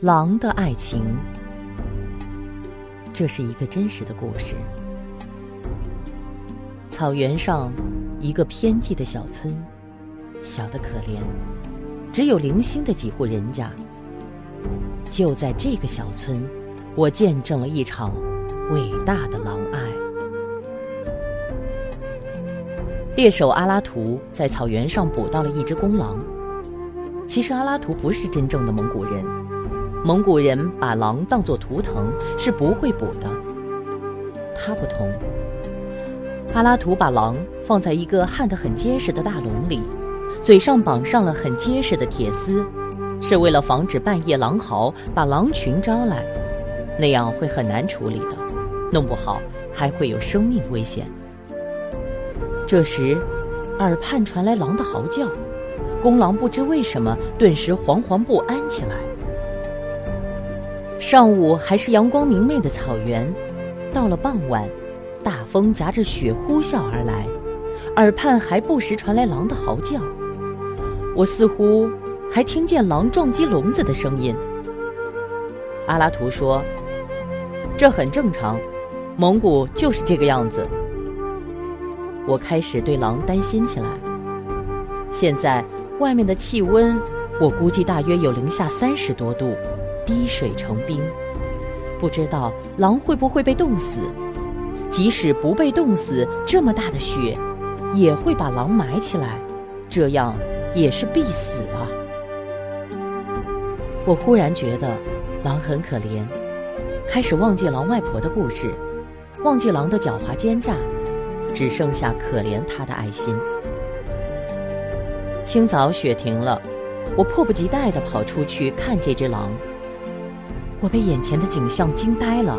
狼的爱情，这是一个真实的故事。草原上，一个偏寂的小村，小的可怜，只有零星的几户人家。就在这个小村，我见证了一场伟大的狼爱。猎手阿拉图在草原上捕到了一只公狼。其实阿拉图不是真正的蒙古人。蒙古人把狼当作图腾是不会捕的。他不同。阿拉图把狼放在一个焊得很结实的大笼里，嘴上绑上了很结实的铁丝，是为了防止半夜狼嚎把狼群招来，那样会很难处理的，弄不好还会有生命危险。这时，耳畔传来狼的嚎叫，公狼不知为什么顿时惶惶不安起来。上午还是阳光明媚的草原，到了傍晚，大风夹着雪呼啸而来，耳畔还不时传来狼的嚎叫。我似乎还听见狼撞击笼子的声音。阿拉图说：“这很正常，蒙古就是这个样子。”我开始对狼担心起来。现在外面的气温，我估计大约有零下三十多度。滴水成冰，不知道狼会不会被冻死。即使不被冻死，这么大的雪也会把狼埋起来，这样也是必死啊。我忽然觉得狼很可怜，开始忘记狼外婆的故事，忘记狼的狡猾奸诈，只剩下可怜它的爱心。清早雪停了，我迫不及待地跑出去看这只狼。我被眼前的景象惊呆了，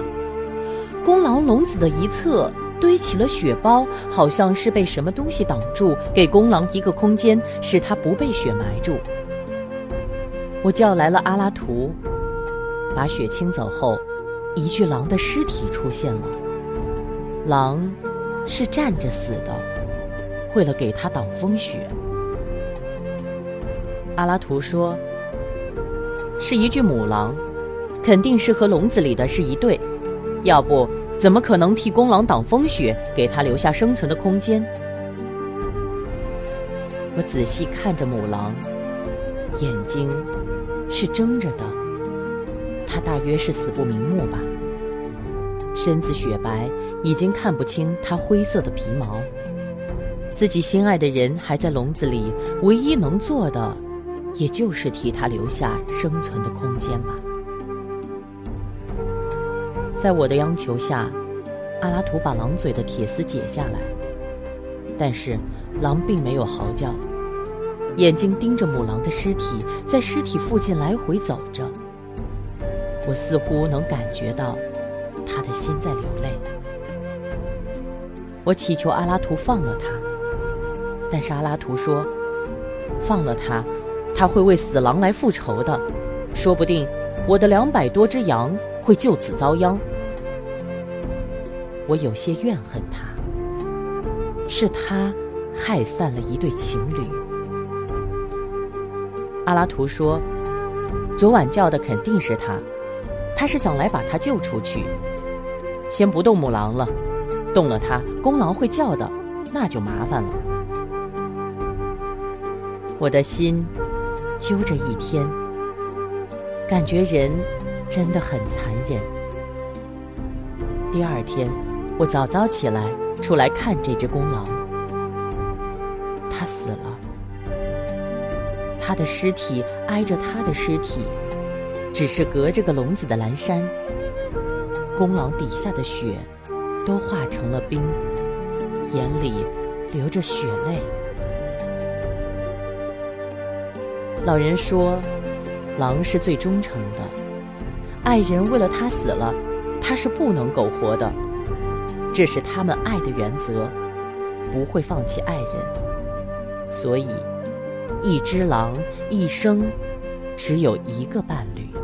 公狼笼子的一侧堆起了雪包，好像是被什么东西挡住，给公狼一个空间，使它不被雪埋住。我叫来了阿拉图，把雪清走后，一具狼的尸体出现了。狼是站着死的，为了给它挡风雪。阿拉图说：“是一具母狼。”肯定是和笼子里的是一对，要不怎么可能替公狼挡风雪，给他留下生存的空间？我仔细看着母狼，眼睛是睁着的，它大约是死不瞑目吧。身子雪白，已经看不清它灰色的皮毛。自己心爱的人还在笼子里，唯一能做的，也就是替他留下生存的空间吧。在我的央求下，阿拉图把狼嘴的铁丝解下来，但是狼并没有嚎叫，眼睛盯着母狼的尸体，在尸体附近来回走着。我似乎能感觉到他的心在流泪。我祈求阿拉图放了他，但是阿拉图说：“放了他，他会为死狼来复仇的，说不定我的两百多只羊会就此遭殃。”我有些怨恨他，是他害散了一对情侣。阿拉图说：“昨晚叫的肯定是他，他是想来把他救出去。先不动母狼了，动了它，公狼会叫的，那就麻烦了。”我的心揪着一天，感觉人真的很残忍。第二天。我早早起来，出来看这只公狼。它死了，它的尸体挨着它的尸体，只是隔着个笼子的蓝山。公狼底下的雪都化成了冰，眼里流着血泪。老人说，狼是最忠诚的，爱人为了他死了，他是不能苟活的。这是他们爱的原则，不会放弃爱人。所以，一只狼一生只有一个伴侣。